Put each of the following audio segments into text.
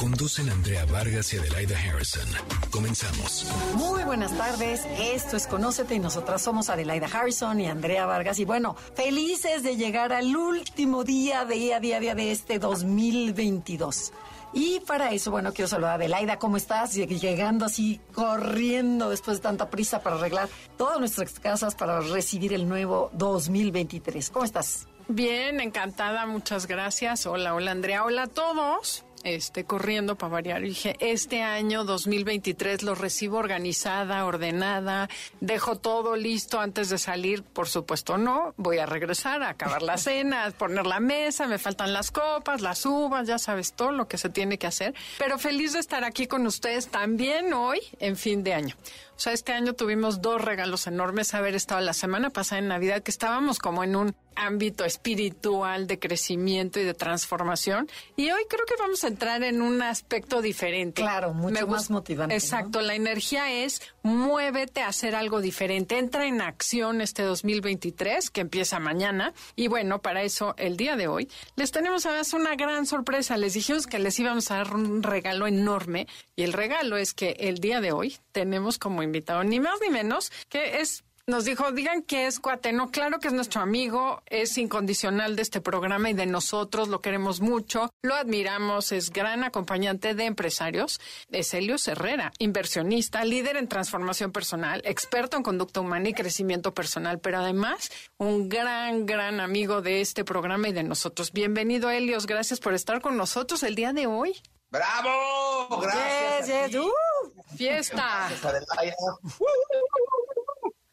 Conducen Andrea Vargas y Adelaida Harrison. Comenzamos. Muy buenas tardes. Esto es Conócete y nosotras somos Adelaida Harrison y Andrea Vargas. Y bueno, felices de llegar al último día, día, día, día de este 2022. Y para eso, bueno, quiero saludar a Adelaida. ¿Cómo estás? Llegando así, corriendo después de tanta prisa para arreglar todas nuestras casas para recibir el nuevo 2023. ¿Cómo estás? Bien, encantada, muchas gracias. Hola, hola Andrea, hola a todos este, corriendo para variar. dije, este año 2023 lo recibo organizada, ordenada, dejo todo listo antes de salir. Por supuesto, no. Voy a regresar a acabar la cena, a poner la mesa, me faltan las copas, las uvas, ya sabes todo lo que se tiene que hacer. Pero feliz de estar aquí con ustedes también hoy en fin de año. O sea, este año tuvimos dos regalos enormes. Haber estado la semana pasada en Navidad, que estábamos como en un ámbito espiritual de crecimiento y de transformación. Y hoy creo que vamos a entrar en un aspecto diferente. Claro, mucho más motivante. Exacto, la energía es muévete a hacer algo diferente. Entra en acción este 2023 que empieza mañana. Y bueno, para eso el día de hoy les tenemos además una gran sorpresa. Les dijimos que les íbamos a dar un regalo enorme y el regalo es que el día de hoy tenemos como invitado ni más ni menos que es nos dijo, digan que es Cuateno, claro que es nuestro amigo, es incondicional de este programa y de nosotros, lo queremos mucho, lo admiramos, es gran acompañante de empresarios, es Helio Herrera, inversionista, líder en transformación personal, experto en conducta humana y crecimiento personal, pero además un gran, gran amigo de este programa y de nosotros. Bienvenido, Helios, gracias por estar con nosotros el día de hoy. ¡Bravo! Gracias. Uh, fiesta.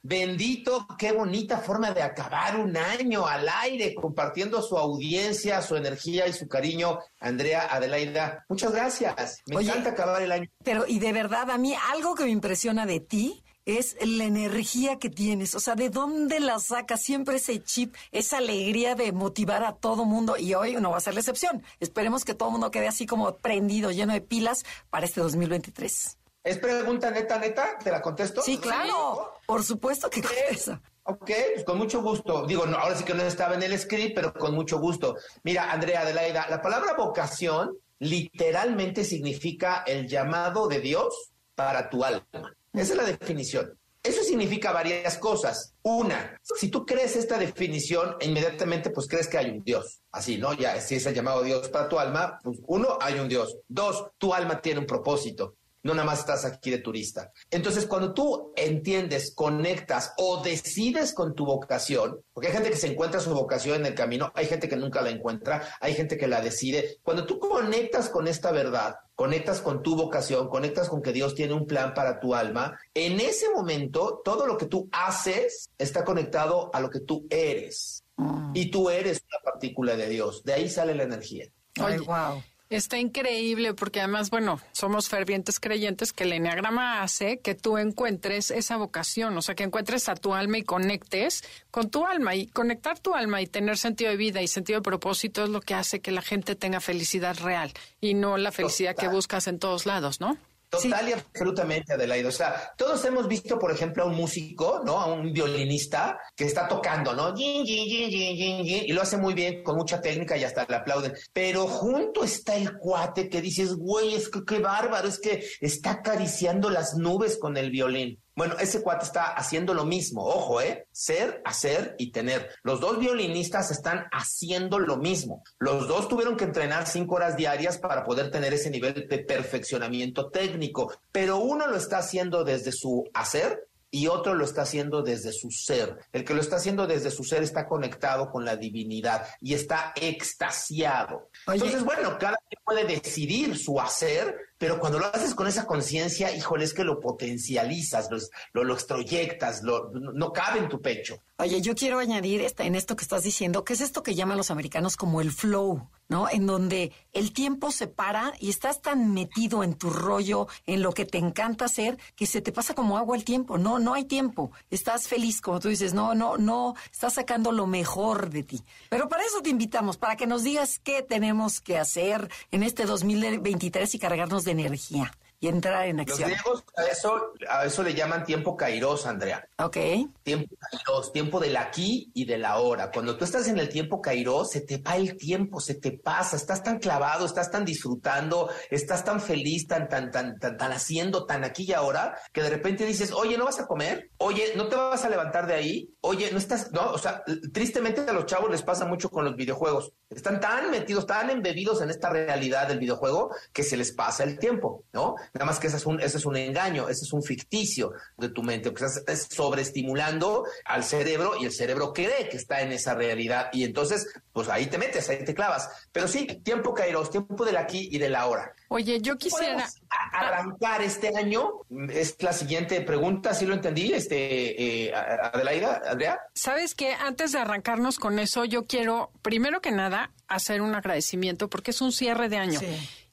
Bendito, qué bonita forma de acabar un año al aire, compartiendo su audiencia, su energía y su cariño. Andrea, Adelaida, muchas gracias. Me encanta acabar el año. Pero, y de verdad, a mí algo que me impresiona de ti es la energía que tienes, o sea, ¿de dónde la sacas? Siempre ese chip, esa alegría de motivar a todo mundo y hoy no va a ser la excepción. Esperemos que todo el mundo quede así como prendido, lleno de pilas para este 2023. ¿Es pregunta neta, neta? ¿Te la contesto? Sí, claro. Por supuesto que contesta. Ok, pues con mucho gusto. Digo, no, ahora sí que no estaba en el script, pero con mucho gusto. Mira, Andrea Adelaida, la palabra vocación literalmente significa el llamado de Dios para tu alma. Esa es la definición. Eso significa varias cosas. Una, si tú crees esta definición, inmediatamente pues crees que hay un Dios. Así, ¿no? Ya, si es el llamado Dios para tu alma, pues uno, hay un Dios. Dos, tu alma tiene un propósito no nada más estás aquí de turista. Entonces, cuando tú entiendes, conectas o decides con tu vocación, porque hay gente que se encuentra su vocación en el camino, hay gente que nunca la encuentra, hay gente que la decide, cuando tú conectas con esta verdad, conectas con tu vocación, conectas con que Dios tiene un plan para tu alma, en ese momento todo lo que tú haces está conectado a lo que tú eres. Mm. Y tú eres una partícula de Dios, de ahí sale la energía. Ay, wow. Está increíble porque además, bueno, somos fervientes creyentes que el enneagrama hace que tú encuentres esa vocación, o sea, que encuentres a tu alma y conectes con tu alma y conectar tu alma y tener sentido de vida y sentido de propósito es lo que hace que la gente tenga felicidad real y no la felicidad que buscas en todos lados, ¿no? Total y absolutamente, Adelaide. O sea, todos hemos visto, por ejemplo, a un músico, ¿no? A un violinista que está tocando, ¿no? y lo hace muy bien, con mucha técnica y hasta le aplauden. Pero junto está el cuate que dices, güey, es que qué bárbaro, es que está acariciando las nubes con el violín. Bueno, ese cuate está haciendo lo mismo. Ojo, ¿eh? Ser, hacer y tener. Los dos violinistas están haciendo lo mismo. Los dos tuvieron que entrenar cinco horas diarias para poder tener ese nivel de perfeccionamiento técnico, pero uno lo está haciendo desde su hacer y otro lo está haciendo desde su ser. El que lo está haciendo desde su ser está conectado con la divinidad y está extasiado. Entonces, bueno, cada quien puede decidir su hacer pero cuando lo haces con esa conciencia, híjole, es que lo potencializas, lo, lo, extroyectas, lo, no cabe en tu pecho. Oye, yo quiero añadir esta, en esto que estás diciendo, que es esto que llaman los americanos como el flow, ¿no? En donde el tiempo se para y estás tan metido en tu rollo, en lo que te encanta hacer, que se te pasa como agua el tiempo. No, no hay tiempo. Estás feliz, como tú dices, no, no, no, estás sacando lo mejor de ti. Pero para eso te invitamos, para que nos digas qué tenemos que hacer en este 2023 y cargarnos energía y entrar en acción. Los griegos a eso, a eso le llaman tiempo kairos, Andrea. Ok. Tiempo kairos, tiempo del aquí y del ahora. Cuando tú estás en el tiempo kairos, se te va el tiempo, se te pasa, estás tan clavado, estás tan disfrutando, estás tan feliz, tan, tan, tan, tan, tan haciendo, tan aquí y ahora, que de repente dices, oye, ¿no vas a comer? Oye, ¿no te vas a levantar de ahí? Oye, ¿no estás? No, o sea, tristemente a los chavos les pasa mucho con los videojuegos. Están tan metidos, tan embebidos en esta realidad del videojuego que se les pasa el tiempo, ¿no? Nada más que ese es un, ese es un engaño, ese es un ficticio de tu mente, porque estás, sobreestimulando al cerebro y el cerebro cree que está en esa realidad y entonces, pues ahí te metes, ahí te clavas. Pero sí, tiempo Kairos, tiempo del aquí y del ahora. Oye, yo quisiera arrancar este año. Es la siguiente pregunta, si lo entendí, este eh, Adelaida, Andrea. Sabes que antes de arrancarnos con eso, yo quiero primero que nada hacer un agradecimiento porque es un cierre de año.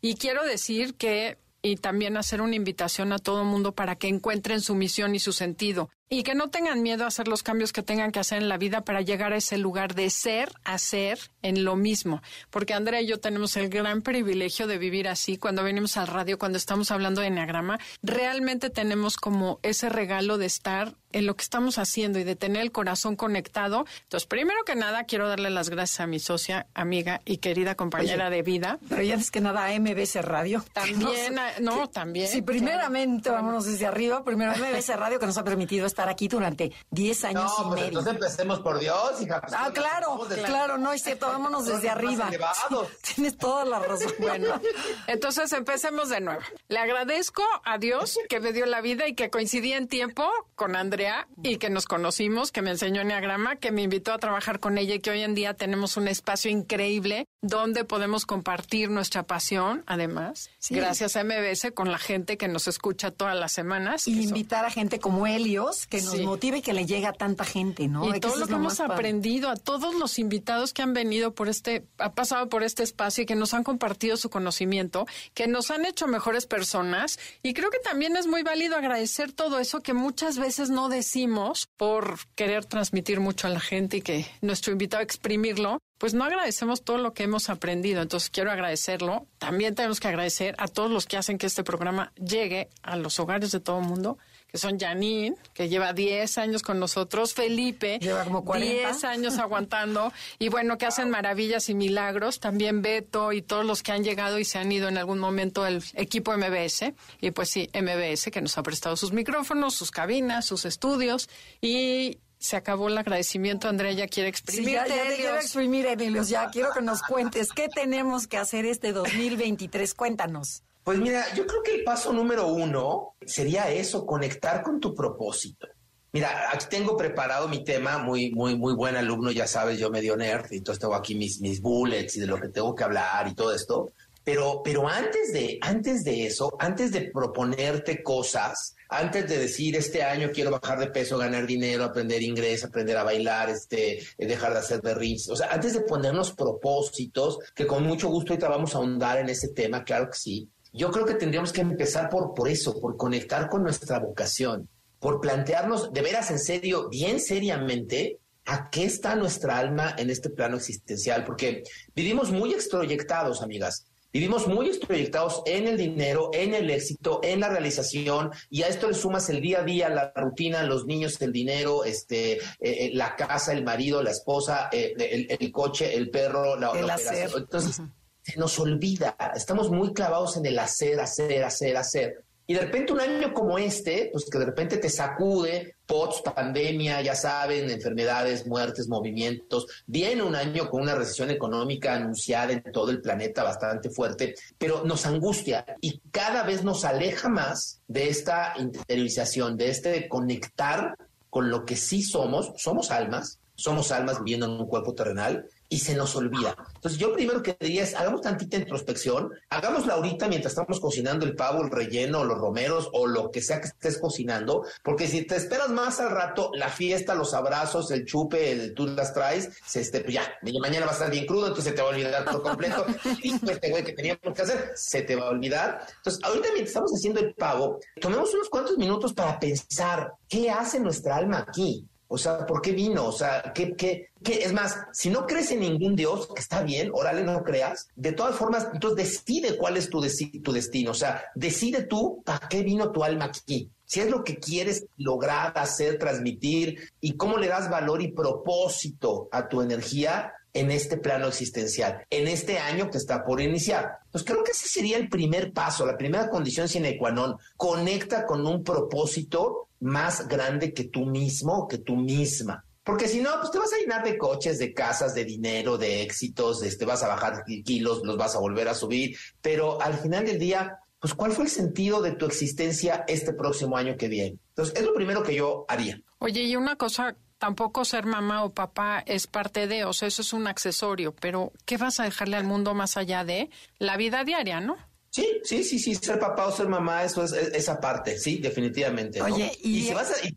Y quiero decir que y también hacer una invitación a todo mundo para que encuentren su misión y su sentido y que no tengan miedo a hacer los cambios que tengan que hacer en la vida para llegar a ese lugar de ser a ser en lo mismo. Porque Andrea y yo tenemos el gran privilegio de vivir así cuando venimos al radio, cuando estamos hablando de Enneagrama, realmente tenemos como ese regalo de estar en lo que estamos haciendo y de tener el corazón conectado. Entonces, primero que nada, quiero darle las gracias a mi socia, amiga y querida compañera de vida. Pero ya es que nada, a MBC Radio. También, no, también. Sí, primeramente, vámonos desde arriba, primero MBC Radio que nos ha permitido estar aquí durante 10 años y pues medio. Entonces empecemos por Dios, hija. Pues, ah, claro, claro, no es cierto, vámonos desde arriba. tienes toda la razón. Bueno, entonces empecemos de nuevo. Le agradezco a Dios que me dio la vida y que coincidí en tiempo con Andrea y que nos conocimos, que me enseñó Enneagrama, que me invitó a trabajar con ella y que hoy en día tenemos un espacio increíble donde podemos compartir nuestra pasión, además, gracias a MBS, con la gente que nos escucha todas las semanas. Y invitar a gente como Helios, que nos motive y que le llegue a tanta gente, ¿no? Y todo lo que hemos aprendido, a todos los invitados que han venido por este, ha pasado por este espacio y que nos han compartido su conocimiento, que nos han hecho mejores personas. Y creo que también es muy válido agradecer todo eso que muchas veces no decimos por querer transmitir mucho a la gente y que nuestro invitado exprimirlo, pues no agradecemos todo lo que hemos aprendido. Entonces quiero agradecerlo. También tenemos que agradecer a todos los que hacen que este programa llegue a los hogares de todo el mundo, que son Janine, que lleva 10 años con nosotros, Felipe, lleva como 10 años aguantando, y bueno, que hacen maravillas y milagros. También Beto y todos los que han llegado y se han ido en algún momento el equipo MBS. Y pues sí, MBS, que nos ha prestado sus micrófonos, sus cabinas, sus estudios. Y se acabó el agradecimiento, Andrea ya quiere exprimir. ya, te quiero exprimir, Emilios, ya quiero que nos cuentes qué tenemos que hacer este 2023. Cuéntanos. Pues mira, yo creo que el paso número uno sería eso, conectar con tu propósito. Mira, aquí tengo preparado mi tema, muy, muy, muy buen alumno, ya sabes, yo medio nerd, y entonces tengo aquí mis, mis bullets y de lo que tengo que hablar y todo esto. Pero, pero antes de, antes de eso, antes de proponerte cosas, antes de decir este año quiero bajar de peso, ganar dinero, aprender inglés, aprender a bailar, este, eh, dejar de hacer berrinches, o sea, antes de ponernos propósitos, que con mucho gusto ahorita vamos a ahondar en ese tema, claro que sí, yo creo que tendríamos que empezar por, por eso, por conectar con nuestra vocación, por plantearnos de veras en serio, bien seriamente, a qué está nuestra alma en este plano existencial, porque vivimos muy extroyectados, amigas. Vivimos muy proyectados en el dinero, en el éxito, en la realización, y a esto le sumas el día a día, la rutina, los niños, el dinero, este, eh, eh, la casa, el marido, la esposa, eh, el, coche, el perro, la, el hacer. Entonces, se nos olvida, estamos muy clavados en el hacer, hacer, hacer, hacer. Y de repente un año como este, pues que de repente te sacude, POTS, pandemia, ya saben, enfermedades, muertes, movimientos, viene un año con una recesión económica anunciada en todo el planeta bastante fuerte, pero nos angustia y cada vez nos aleja más de esta interiorización, de este conectar con lo que sí somos, somos almas, somos almas viviendo en un cuerpo terrenal y se nos olvida. Entonces, yo primero que diría es, hagamos tantita introspección, hagámosla ahorita mientras estamos cocinando el pavo, el relleno, los romeros o lo que sea que estés cocinando, porque si te esperas más al rato, la fiesta, los abrazos, el chupe, el, tú las traes, se, este, pues ya, mañana va a estar bien crudo, entonces se te va a olvidar por completo. y este güey que teníamos que hacer, se te va a olvidar. Entonces, ahorita mientras estamos haciendo el pavo, tomemos unos cuantos minutos para pensar, ¿qué hace nuestra alma aquí? O sea, ¿por qué vino? O sea, ¿qué, qué, qué? Es más, si no crees en ningún Dios, que está bien, órale, no creas. De todas formas, entonces decide cuál es tu, tu destino. O sea, decide tú para qué vino tu alma aquí. Si es lo que quieres lograr, hacer, transmitir y cómo le das valor y propósito a tu energía en este plano existencial, en este año que está por iniciar. Pues creo que ese sería el primer paso, la primera condición sine qua non. Conecta con un propósito más grande que tú mismo, que tú misma. Porque si no, pues te vas a llenar de coches, de casas, de dinero, de éxitos, este, vas a bajar kilos, los vas a volver a subir, pero al final del día, pues ¿cuál fue el sentido de tu existencia este próximo año que viene? Entonces, es lo primero que yo haría. Oye, y una cosa, tampoco ser mamá o papá es parte de, o sea, eso es un accesorio, pero ¿qué vas a dejarle al mundo más allá de la vida diaria, no? Sí, sí, sí, sí, ser papá o ser mamá, eso es, esa parte, sí, definitivamente. Oye, y, si vas a, y,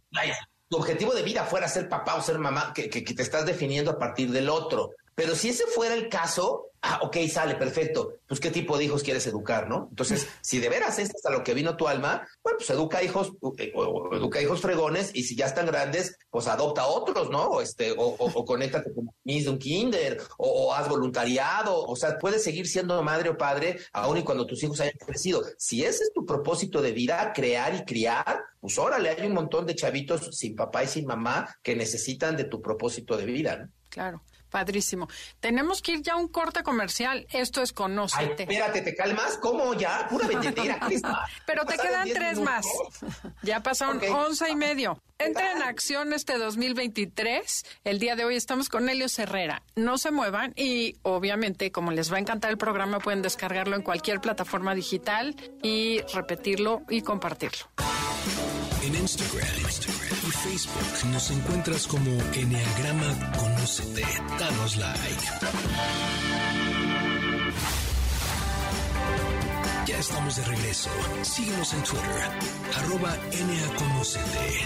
tu objetivo de vida fuera ser papá o ser mamá, que, que, te estás definiendo a partir del otro. Pero si ese fuera el caso, ah, ok, sale, perfecto. Pues qué tipo de hijos quieres educar, ¿no? Entonces, si de veras es a lo que vino tu alma, bueno, pues educa hijos, eh, o, educa hijos fregones, y si ya están grandes, pues adopta otros, ¿no? O este, o, o, conéctate con mis de un kinder, o, haz voluntariado, o sea, puedes seguir siendo madre o padre, aun y cuando tus hijos hayan crecido. Si ese es tu propósito de vida, crear y criar, pues órale, hay un montón de chavitos sin papá y sin mamá que necesitan de tu propósito de vida, ¿no? Claro. Padrísimo. Tenemos que ir ya a un corte comercial. Esto es Conócete. Ay, espérate, ¿te calmas? ¿Cómo ya? Pura vendedera. Pero te quedan tres más. Ya pasaron once y medio. Entra en acción este 2023. El día de hoy estamos con Helio Herrera. No se muevan y obviamente como les va a encantar el programa pueden descargarlo en cualquier plataforma digital y repetirlo y compartirlo. En Instagram, Facebook nos encuentras como Enneagrama Conócete. Danos like. Ya estamos de regreso. Síguenos en Twitter, arroba Conocete.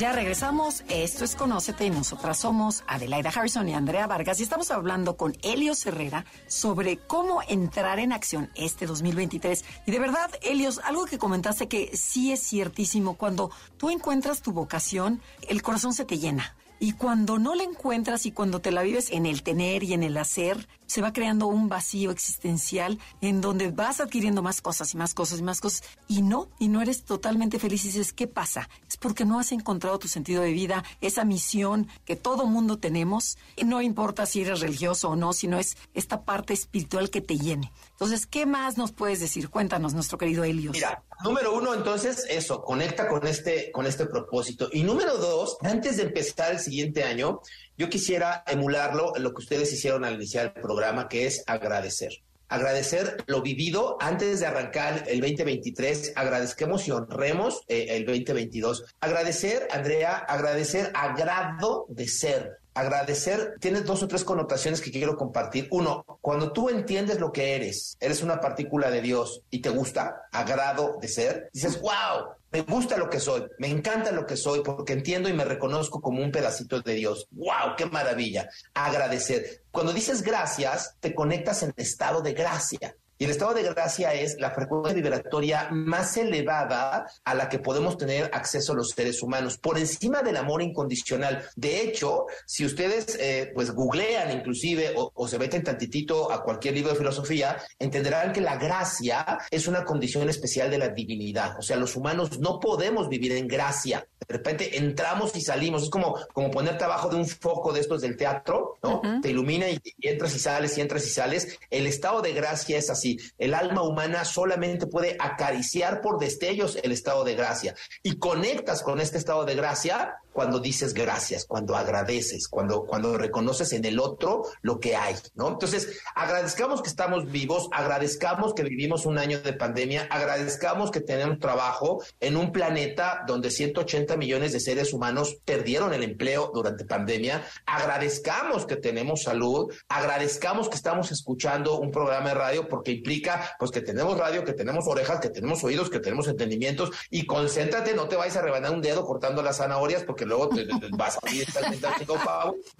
Ya regresamos. Esto es Conócete y nosotras somos Adelaida Harrison y Andrea Vargas y estamos hablando con Helios Herrera sobre cómo entrar en acción este 2023. Y de verdad, Helios, algo que comentaste que sí es ciertísimo, cuando tú encuentras tu vocación, el corazón se te llena. Y cuando no la encuentras y cuando te la vives en el tener y en el hacer, se va creando un vacío existencial en donde vas adquiriendo más cosas y más cosas y más cosas y no, y no eres totalmente feliz y dices, ¿qué pasa? Es porque no has encontrado tu sentido de vida, esa misión que todo mundo tenemos, y no importa si eres religioso o no, sino es esta parte espiritual que te llene. Entonces, ¿qué más nos puedes decir? Cuéntanos, nuestro querido Helios. Mira, número uno, entonces, eso, conecta con este, con este propósito. Y número dos, antes de empezar el siguiente año, yo quisiera emularlo, lo que ustedes hicieron al iniciar el programa, que es agradecer. Agradecer lo vivido antes de arrancar el 2023, agradezcamos y honremos eh, el 2022. Agradecer, Andrea, agradecer agrado de ser. Agradecer tiene dos o tres connotaciones que quiero compartir. Uno, cuando tú entiendes lo que eres, eres una partícula de Dios y te gusta, agrado de ser, dices, wow, me gusta lo que soy, me encanta lo que soy porque entiendo y me reconozco como un pedacito de Dios. ¡Wow! ¡Qué maravilla! Agradecer. Cuando dices gracias, te conectas en estado de gracia. Y el estado de gracia es la frecuencia vibratoria más elevada a la que podemos tener acceso los seres humanos, por encima del amor incondicional. De hecho, si ustedes eh, pues googlean inclusive o, se meten tantitito a cualquier libro de filosofía, entenderán que la gracia es una condición especial de la divinidad. O sea, los humanos no podemos vivir en gracia. De repente entramos y salimos. Es como, como ponerte abajo de un foco de estos del teatro, ¿no? Te ilumina y entras y sales y entras y sales. El estado de gracia es así el alma humana solamente puede acariciar por destellos el estado de gracia y conectas con este estado de gracia cuando dices gracias, cuando agradeces, cuando, cuando reconoces en el otro lo que hay, ¿no? Entonces, agradezcamos que estamos vivos, agradezcamos que vivimos un año de pandemia, agradezcamos que tenemos trabajo en un planeta donde 180 millones de seres humanos perdieron el empleo durante pandemia, agradezcamos que tenemos salud, agradezcamos que estamos escuchando un programa de radio porque implica pues que tenemos radio, que tenemos orejas, que tenemos oídos, que tenemos entendimientos y concéntrate, no te vayas a rebanar un dedo cortando las zanahorias porque luego te, vas a ir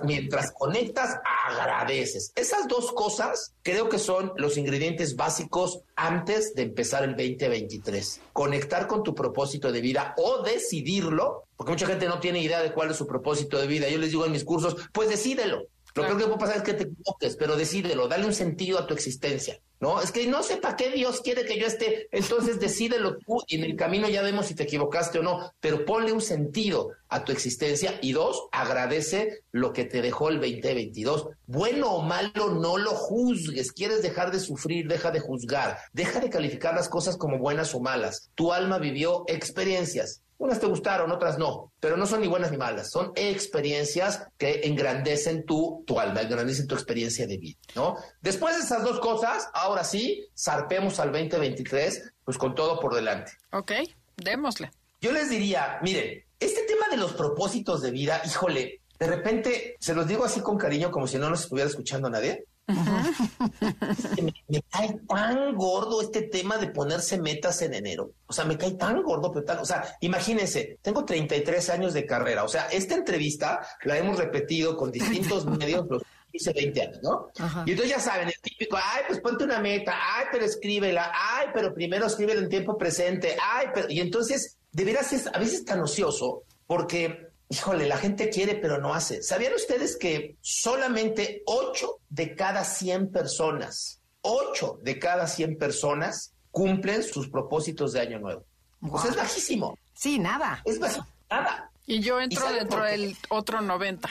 Mientras conectas, agradeces. Esas dos cosas creo que son los ingredientes básicos antes de empezar el 2023. Conectar con tu propósito de vida o decidirlo, porque mucha gente no tiene idea de cuál es su propósito de vida. Yo les digo en mis cursos, pues decídelo. Lo peor que puede pasar es que te equivoques, pero decídelo, dale un sentido a tu existencia. ¿no? Es que no sé para qué Dios quiere que yo esté, entonces decídelo tú y en el camino ya vemos si te equivocaste o no, pero ponle un sentido a tu existencia y dos, agradece lo que te dejó el 2022. Bueno o malo, no lo juzgues, quieres dejar de sufrir, deja de juzgar, deja de calificar las cosas como buenas o malas. Tu alma vivió experiencias, unas te gustaron, otras no, pero no son ni buenas ni malas, son experiencias que engrandecen tu, tu alma, engrandecen tu experiencia de vida, ¿no? Después de esas dos cosas, ahora sí, zarpemos al 2023, pues con todo por delante. Ok, démosle. Yo les diría, miren, este tema de los propósitos de vida, híjole, de repente, se los digo así con cariño, como si no nos estuviera escuchando nadie, me, cae tan gordo este tema de ponerse metas en enero. O sea, me cae tan gordo, pero tal. O sea, imagínense, tengo 33 años de carrera. O sea, esta entrevista la hemos repetido con distintos medios los 15, 20 años, ¿no? Y entonces ya saben, el típico, ay, pues ponte una meta, ay, pero escríbela, ay, pero primero escríbela en tiempo presente, ay, pero. Y entonces, de veras es a veces tan ocioso porque híjole, la gente quiere pero no hace. ¿Sabían ustedes que solamente 8 de cada 100 personas, 8 de cada 100 personas cumplen sus propósitos de año nuevo? Pues es bajísimo. Sí, nada. Es bajísimo, nada. Y yo entro dentro del otro 90.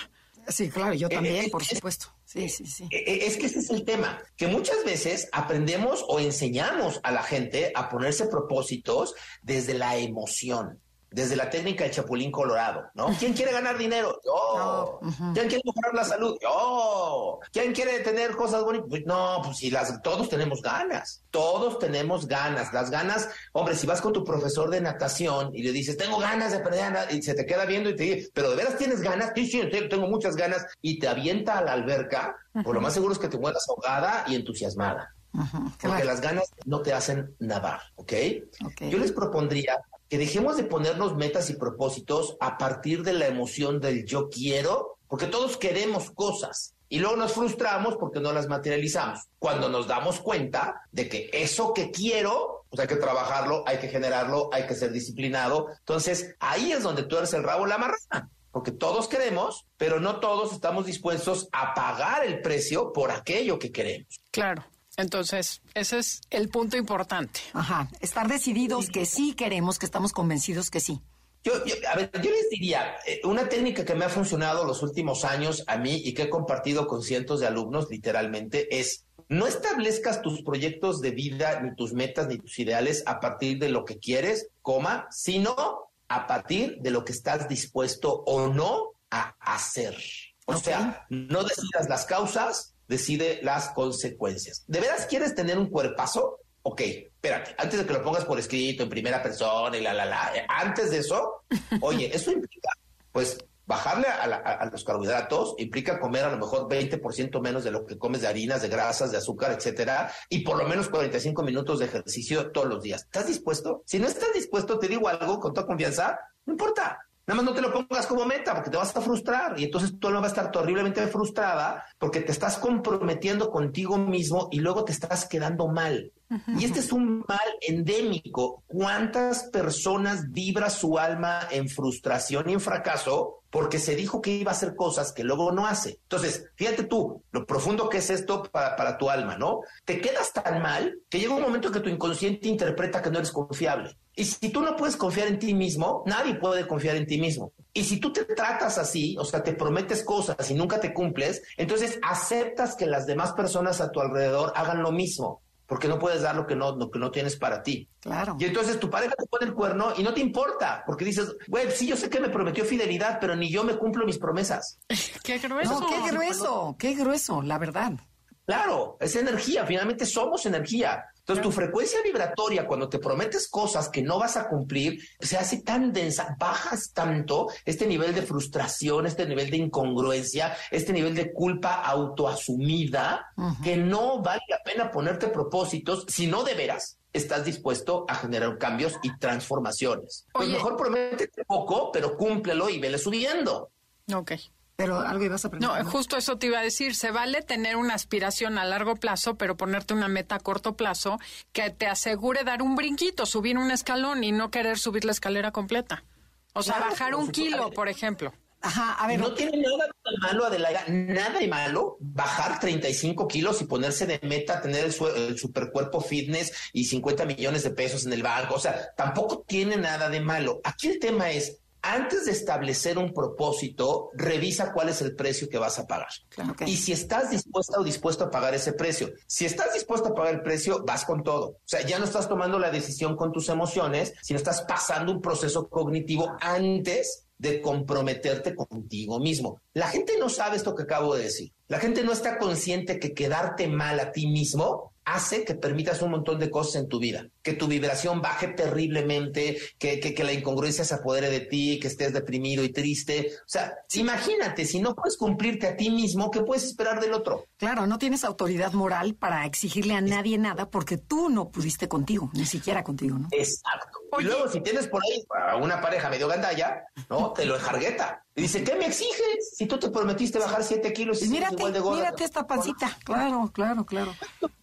Sí, claro, yo también, eh, por supuesto. Sí, sí, sí. Eh, es que ese es el tema, que muchas veces aprendemos o enseñamos a la gente a ponerse propósitos desde la emoción desde la técnica del Chapulín Colorado, ¿no? ¿Quién quiere ganar dinero? Yo. ¿Quién quiere mejorar la salud? Yo. ¿Quién quiere tener cosas bonitas? Pues no, pues si las, todos tenemos ganas, todos tenemos ganas. Las ganas, hombre, si vas con tu profesor de natación y le dices, tengo ganas de aprender y se te queda viendo y te dice, pero de veras tienes ganas, sí, sí, tengo muchas ganas, y te avienta a la alberca, por lo más seguro es que te mueras ahogada y entusiasmada. porque las ganas no te hacen nadar, ¿ok? Yo les propondría que dejemos de ponernos metas y propósitos a partir de la emoción del yo quiero, porque todos queremos cosas y luego nos frustramos porque no las materializamos. Cuando nos damos cuenta de que eso que quiero, pues hay que trabajarlo, hay que generarlo, hay que ser disciplinado. Entonces, ahí es donde tú eres el rabo la marrana. Porque todos queremos, pero no todos estamos dispuestos a pagar el precio por aquello que queremos. Claro. Entonces, ese es el punto importante. Ajá, estar decididos que sí queremos, que estamos convencidos que sí. Yo, a ver, yo les diría, eh, una técnica que me ha funcionado los últimos años a mí y que he compartido con cientos de alumnos literalmente es no establezcas tus proyectos de vida, ni tus metas, ni tus ideales a partir de lo que quieres, coma, sino a partir de lo que estás dispuesto o no a hacer. O sea, no decidas las causas, decide las consecuencias. ¿De veras quieres tener un cuerpazo? Ok, espérate, antes de que lo pongas por escrito en primera persona y la, la, la, antes de eso, oye, eso implica, pues, bajarle a, los carbohidratos, implica comer a lo mejor 20% menos de lo que comes de harinas, de grasas, de azúcar, etcétera, y por lo menos 45 minutos de ejercicio todos los días. ¿Estás dispuesto? Si no estás dispuesto, te digo algo con toda confianza, no importa, Nada más no te lo pongas como meta porque te vas a frustrar y entonces tú no vas a estar horriblemente frustrada porque te estás comprometiendo contigo mismo y luego te estás quedando mal. Y este es un mal endémico. ¿Cuántas personas vibra su alma en frustración y en fracaso porque se dijo que iba a hacer cosas que luego no hace? Entonces, fíjate tú, lo profundo que es esto para, para tu alma, ¿no? Te quedas tan mal que llega un momento en que tu inconsciente interpreta que no eres confiable. Y si tú no puedes confiar en ti mismo, nadie puede confiar en ti mismo. Y si tú te tratas así, o sea, te prometes cosas y nunca te cumples, entonces aceptas que las demás personas a tu alrededor hagan lo mismo. Porque no puedes dar lo que no, lo que no tienes para ti. Claro. Y entonces tu pareja te pone el cuerno y no te importa, porque dices, güey, sí, yo sé que me prometió fidelidad, pero ni yo me cumplo mis promesas. qué grueso. No, qué grueso, qué grueso, la verdad. Claro, es energía, finalmente somos energía. Entonces, tu frecuencia vibratoria, cuando te prometes cosas que no vas a cumplir, se hace tan densa, bajas tanto este nivel de frustración, este nivel de incongruencia, este nivel de culpa autoasumida, que no vale la pena ponerte propósitos si no de veras estás dispuesto a generar cambios y transformaciones. Pues mejor prométete poco, pero cúmplelo y vele subiendo. Ok. Pero algo ibas a No, justo eso te iba a decir. Se vale tener una aspiración a largo plazo, pero ponerte una meta a corto plazo que te asegure dar un brinquito, subir un escalón y no querer subir la escalera completa. O sea, bajar un kilo, por ejemplo. Ajá, a ver. No tiene nada de malo, Adelaida, nada de malo bajar 35 kilos y ponerse de meta, tener el, el supercuerpo fitness y 50 millones de pesos en el banco. O sea, tampoco tiene nada de malo. Aquí el tema es, antes de establecer un propósito, revisa cuál es el precio que vas a pagar. Y si estás dispuesta o dispuesto a pagar ese precio. Si estás dispuesto a pagar el precio, vas con todo. O sea, ya no estás tomando la decisión con tus emociones, sino estás pasando un proceso cognitivo antes de comprometerte contigo mismo. La gente no sabe esto que acabo de decir. La gente no está consciente que quedarte mal a ti mismo hace que permitas un montón de cosas en tu vida, que tu vibración baje terriblemente, que, que, la incongruencia se apodere de ti, que estés deprimido y triste. O sea, imagínate, si no puedes cumplirte a ti mismo, ¿qué puedes esperar del otro? Claro, no tienes autoridad moral para exigirle a nadie nada porque tú no pudiste contigo, ni siquiera contigo, ¿no? Exacto. Y luego, si tienes por ahí a una pareja medio gandalla, ¿no? Te lo enjargueta. Y dice, ¿qué me exiges? Si tú te prometiste bajar siete kilos y mírate, igual de gorda. Mírate esta pancita. Claro, claro, claro.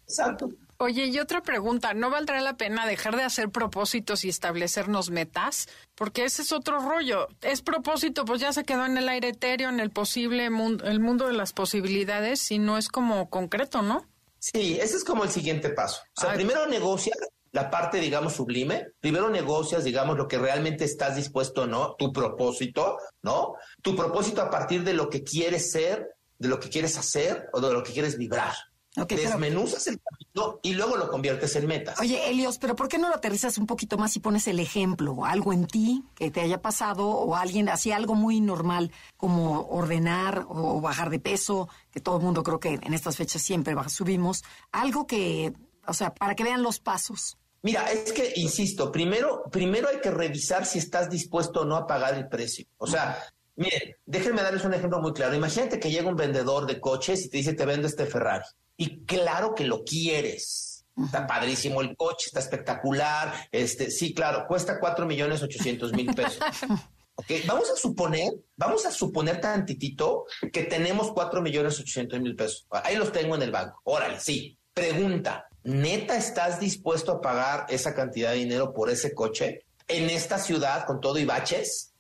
Exacto. Oye, y otra pregunta, ¿no valdrá la pena dejar de hacer propósitos y establecernos metas? Porque ese es otro rollo. Es propósito, pues ya se quedó en el aire etéreo, en el posible mundo, el mundo de las posibilidades, y no es como concreto, ¿no? Sí, ese es como el siguiente paso. O sea, primero negocia la parte, digamos, sublime. Primero negocias, digamos, lo que realmente estás dispuesto, ¿no? Tu propósito, ¿no? Tu propósito a partir de lo que quieres ser, de lo que quieres hacer o de lo que quieres vibrar. Desmenuzas el camino y luego lo conviertes en metas. Oye, Elios, pero ¿por qué no lo aterrizas un poquito más y pones el ejemplo? Algo en ti que te haya pasado o alguien hacía algo muy normal como ordenar o bajar de peso, que todo el mundo creo que en estas fechas siempre subimos. Algo que, o sea, para que vean los pasos. Mira, es que, insisto, primero, primero hay que revisar si estás dispuesto o no a pagar el precio. O sea, miren, déjenme darles un ejemplo muy claro. Imagínate que llega un vendedor de coches y te dice, te vendo este Ferrari. Y claro que lo quieres. Está padrísimo el coche, está espectacular. Este, sí, claro, cuesta cuatro millones ochocientos mil pesos. Okay, vamos a suponer, vamos a suponer tantitito que tenemos cuatro millones ochocientos mil pesos. Ahí los tengo en el banco. Órale, sí. Pregunta, ¿neta estás dispuesto a pagar esa cantidad de dinero por ese coche en esta ciudad con todo y baches?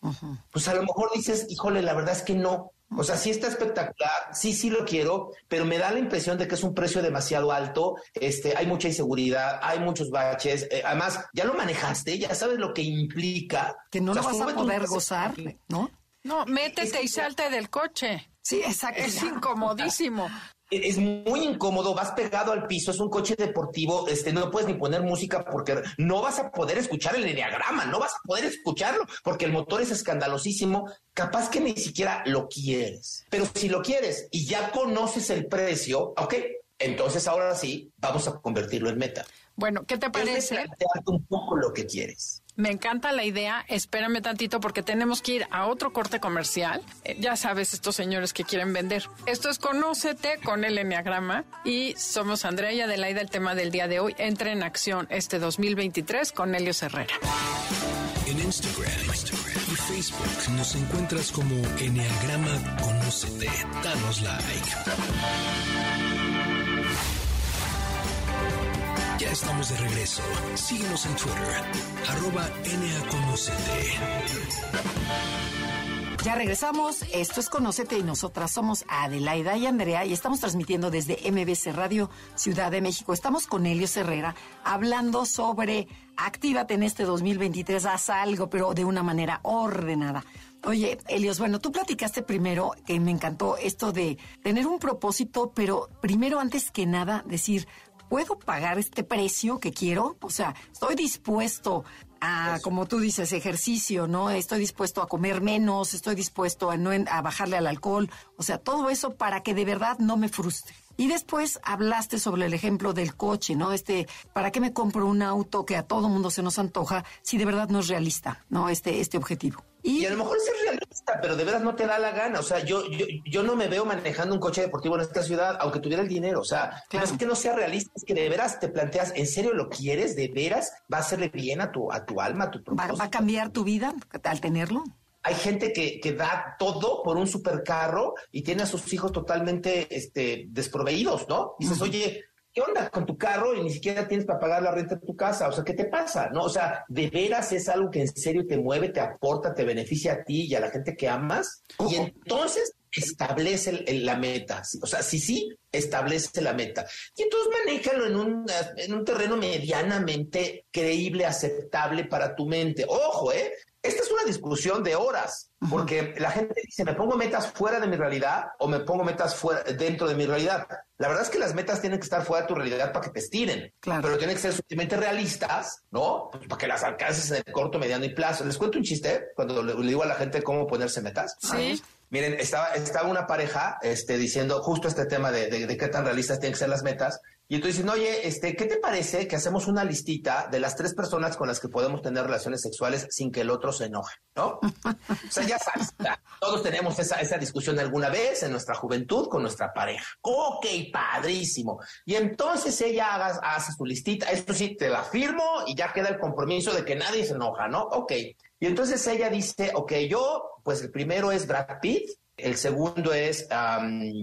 Pues a lo mejor dices, híjole, la verdad es que no. O sea, sí está espectacular, sí, sí lo quiero, pero me da la impresión de que es un precio demasiado alto, este, hay mucha inseguridad, hay muchos baches, eh, además, ya lo manejaste, ya sabes lo que implica. Que no lo vas a poder gozar, ¿no? No, métete y salte del coche. Sí, exacto. Es incomodísimo es muy incómodo, vas pegado al piso, es un coche deportivo, este, no puedes ni poner música porque no vas a poder escuchar el enneagrama, no vas a poder escucharlo porque el motor es escandalosísimo, capaz que ni siquiera lo quieres. Pero si lo quieres y ya conoces el precio, ok, entonces ahora sí, vamos a convertirlo en meta. Bueno, ¿qué te parece? un poco lo que quieres. Me encanta la idea. Espérame tantito porque tenemos que ir a otro corte comercial. Eh, ya sabes, estos señores que quieren vender. Esto es Conócete con el Enneagrama y somos Andrea y Adelaida. El tema del día de hoy entra en acción este 2023 con Helio Herrera. En Instagram, Instagram y Facebook nos encuentras como Enneagrama Conócete. Danos like. Ya estamos de regreso. Síguenos en Twitter, arroba NAConocete. Ya regresamos. Esto es Conocete y nosotras somos Adelaida y Andrea y estamos transmitiendo desde MBC Radio Ciudad de México. Estamos con Elio Herrera hablando sobre actívate en este 2023, haz algo, pero de una manera ordenada. Oye, Elios, bueno, tú platicaste primero, que me encantó esto de tener un propósito, pero primero, antes que nada, decir, ¿puedo pagar este precio que quiero? O sea, estoy dispuesto a, como tú dices, ejercicio, ¿no? Estoy dispuesto a comer menos, estoy dispuesto a, no, a bajarle al alcohol, o sea, todo eso para que de verdad no me frustre. Y después hablaste sobre el ejemplo del coche, ¿no? Este, ¿para qué me compro un auto que a todo mundo se nos antoja si de verdad no es realista, ¿no? Este, este objetivo. Y, a lo mejor es realista, pero de verdad no te da la gana. O sea, yo, yo, yo no me veo manejando un coche deportivo en esta ciudad, aunque tuviera el dinero. O sea, no es que no sea realista, es que de veras te planteas, ¿en serio lo quieres? ¿De veras va a hacerle bien a tu, a tu alma, a tu propósito? ¿Va, a cambiar tu vida al tenerlo? Hay gente que, que, da todo por un supercarro y tiene a sus hijos totalmente este, desproveídos, ¿no? Dices, oye, ¿qué onda con tu carro y ni siquiera tienes para pagar la renta de tu casa? O sea, ¿qué te pasa? ¿No? O sea, ¿de veras es algo que en serio te mueve, te aporta, te beneficia a ti y a la gente que amas? Y entonces establece la meta. O sea, sí, sí, establece la meta. Y entonces manéjalo en un, en un terreno medianamente creíble, aceptable para tu mente. Ojo, ¿eh? Esta es una discusión de horas, porque la gente dice, ¿me pongo metas fuera de mi realidad o me pongo metas fuera, dentro de mi realidad? La verdad es que las metas tienen que estar fuera de tu realidad para que te estiren, pero tienen que ser suficientemente realistas, ¿no? Pues para que las alcances en el corto, mediano y plazo. Les cuento un chiste cuando le, digo a la gente cómo ponerse metas. Sí. Miren, estaba, estaba una pareja este, diciendo justo este tema de, de qué tan realistas tienen que ser las metas. Y entonces dicen, oye, este, ¿qué te parece que hacemos una listita de las tres personas con las que podemos tener relaciones sexuales sin que el otro se enoje? ¿No? o sea, ya sabes, todos tenemos esa, esa discusión alguna vez en nuestra juventud con nuestra pareja. Ok, padrísimo. Y entonces ella haga, hace su listita, esto sí, te la firmo y ya queda el compromiso de que nadie se enoja, ¿no? Ok. Y entonces ella dice, ok, yo, pues el primero es Brad Pitt, el segundo es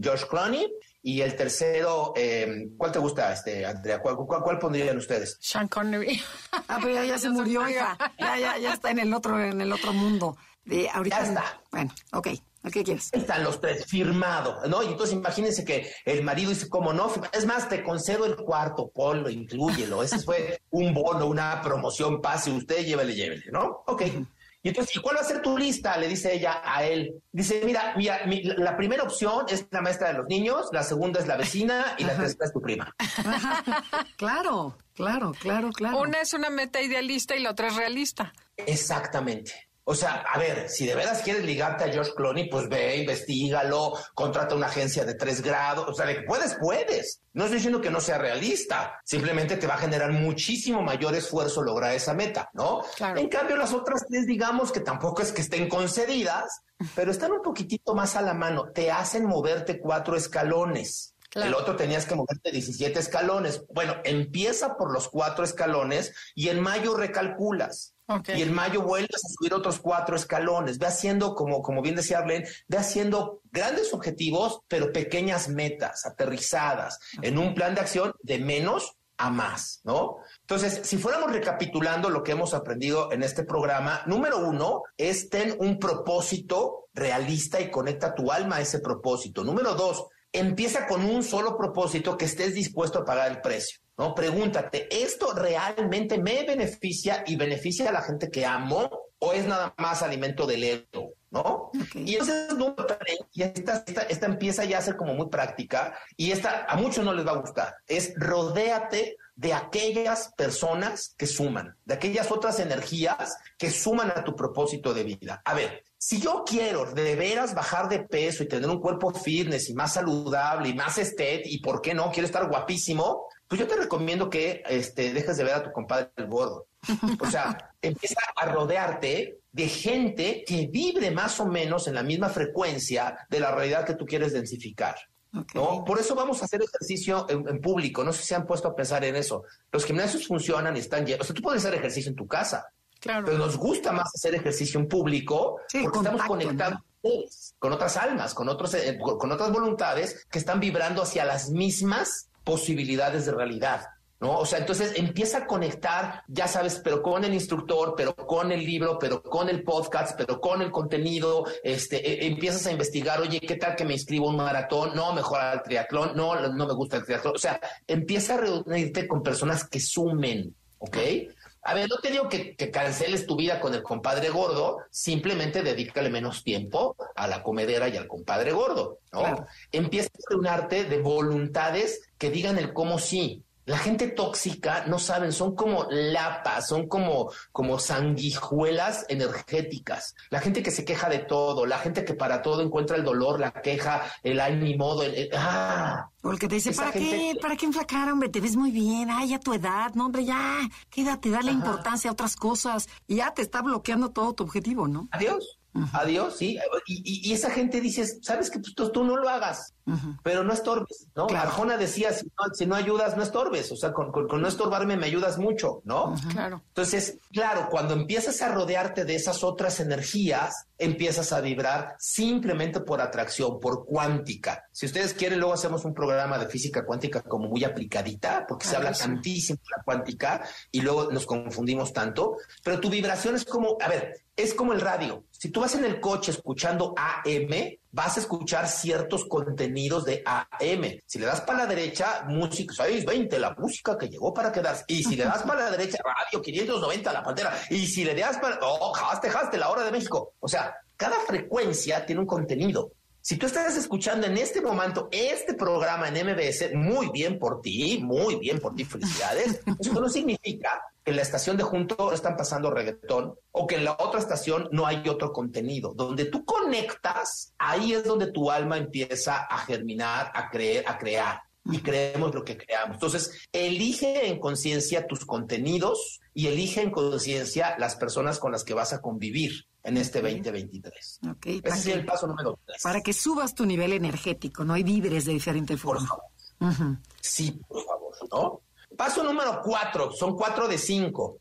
George Clooney y el tercero, eh, ¿cuál te gusta, este, Andrea? ¿Cuál, cuál, pondrían ustedes? Sean Connery. ah, pero ya, se murió, hija. Ya, ya, ya está en el otro, en el otro mundo. De ahorita. Ya está. Bueno, ok. ¿Qué quieres? Están los tres firmados, ¿no? Y entonces imagínense que el marido dice, ¿cómo no? Es más, te concedo el cuarto, ponlo, incluyelo. Ese fue un bono, una promoción, pase usted, llévele, llévele, ¿no? Ok. Y entonces, ¿y cuál va a ser tu lista? Le dice ella a él. Dice, mira, mira, la primera opción es la maestra de los niños, la segunda es la vecina y la tercera es tu prima. claro, claro, claro, claro. Una es una meta idealista y la otra es realista. Exactamente. O sea, a ver, si de veras quieres ligarte a George Clooney, pues ve, investigalo, contrata una agencia de tres grados. O sea, de que puedes, puedes. No estoy diciendo que no sea realista. Simplemente te va a generar muchísimo mayor esfuerzo lograr esa meta, ¿no? Claro. En cambio, las otras tres, digamos que tampoco es que estén concedidas, pero están un poquitito más a la mano. Te hacen moverte cuatro escalones. El otro tenías que moverte 17 escalones. Bueno, empieza por los cuatro escalones y en mayo recalculas. Y en mayo vuelves a subir otros cuatro escalones. Ve haciendo, como, como bien decía Arlene, ve haciendo grandes objetivos, pero pequeñas metas, aterrizadas, en un plan de acción de menos a más, ¿no? Entonces, si fuéramos recapitulando lo que hemos aprendido en este programa, número uno es ten un propósito realista y conecta tu alma a ese propósito. Número dos, empieza con un solo propósito que estés dispuesto a pagar el precio. ¿No? Pregúntate, ¿esto realmente me beneficia y beneficia a la gente que amo o es nada más alimento del ego? ¿No? Y entonces, y esta, esta, empieza ya a ser como muy práctica y esta a muchos no les va a gustar. Es rodéate de aquellas personas que suman, de aquellas otras energías que suman a tu propósito de vida. A ver, si yo quiero de veras bajar de peso y tener un cuerpo fitness y más saludable y más estético, y por qué no, quiero estar guapísimo, pues yo te recomiendo que este, dejes de ver a tu compadre el gordo. O sea, empieza a rodearte de gente que vibre más o menos en la misma frecuencia de la realidad que tú quieres densificar. ¿no? Por eso vamos a hacer ejercicio en, público. No sé si se han puesto a pensar en eso. Los gimnasios funcionan y están llenos. O sea, tú puedes hacer ejercicio en tu casa. Claro. Pero nos gusta más hacer ejercicio en público porque estamos conectados con otras almas, con, otros, eh, con otras voluntades que están vibrando hacia las mismas posibilidades de realidad. ¿No? O sea, entonces empieza a conectar, ya sabes, pero con el instructor, pero con el libro, pero con el podcast, pero con el contenido, este, e, empiezas a investigar, oye, ¿qué tal que me inscribo un maratón? No, mejor al triatlón, no, no me gusta el triatlón. O sea, empieza a reunirte con personas que sumen, ¿ok? A ver, no te digo que, canceles tu vida con el compadre gordo, simplemente dedícale menos tiempo a la comedera y al compadre gordo, ¿no? Empieza a un arte de voluntades que digan el cómo sí. La gente tóxica, no saben, son como lapas, son como, como sanguijuelas energéticas. La gente que se queja de todo, la gente que para todo encuentra el dolor, la queja, el ánimo, el, el ¡ah! O el que te dice, ¿para qué? ¿Para qué enflacar, hombre? Te ves muy bien. Ay, a tu edad. No, hombre, ya. Quédate, dale importancia a otras cosas. Y ya te está bloqueando todo tu objetivo, ¿no? Adiós. Adiós, sí. Y, y- y esa gente dice, ¿sabes que tú, tú no lo hagas, pero no estorbes, ¿no? Claro. Arjona decía, si no, si no ayudas, no estorbes. O sea, con, con- con no estorbarme me ayudas mucho, ¿no? Claro. Entonces, claro, cuando empiezas a rodearte de esas otras energías, empiezas a vibrar simplemente por atracción, por cuántica. Si ustedes quieren, luego hacemos un programa de física cuántica como muy aplicadita, porque se habla tantísimo de la cuántica y luego nos confundimos tanto. Pero tu vibración es como, a ver, es como el radio. Si tú vas en el coche escuchando AM, vas a escuchar ciertos contenidos de AM. Si le das para la derecha, música 620, la música que llegó para quedarse. Y si le das para la derecha, radio 590, la pantera. Y si le das para, oh, jaste, jaste, la hora de México. O sea, cada frecuencia tiene un contenido. Si tú estás escuchando en este momento este programa en MBS, muy bien por ti, muy bien por ti, felicidades. Eso no significa en la estación de junto están pasando reggaetón o que en la otra estación no hay otro contenido. Donde tú conectas, ahí es donde tu alma empieza a germinar, a creer, a crear. Y creemos lo que creamos. Entonces, elige en conciencia tus contenidos y elige en conciencia las personas con las que vas a convivir en este 2023. Ok. Ese es el paso número tres. para que subas tu nivel energético, ¿no? Y vibres de diferente Por forma. favor. Ujú. Sí, por favor, ¿no? Paso número cuatro, son cuatro de cinco.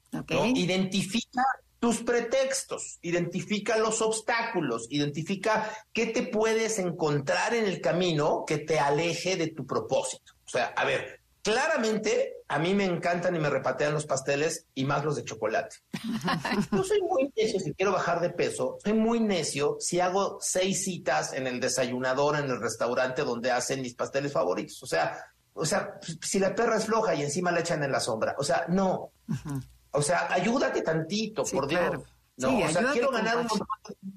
Identifica tus pretextos, identifica los obstáculos, identifica qué te puedes encontrar en el camino que te aleje de tu propósito. O sea, a ver, claramente a mí me encantan y me repatean los pasteles y más los de chocolate. Yo soy muy necio si quiero bajar de peso, soy muy necio si hago seis citas en el desayunador, en el restaurante donde hacen mis pasteles favoritos. O sea, o sea, si la perra es floja y encima la echan en la sombra. O sea, no. O sea, ayúdate tantito, Sí, por Dios. claro. No, Sí, o sea, quiero ganar un montón,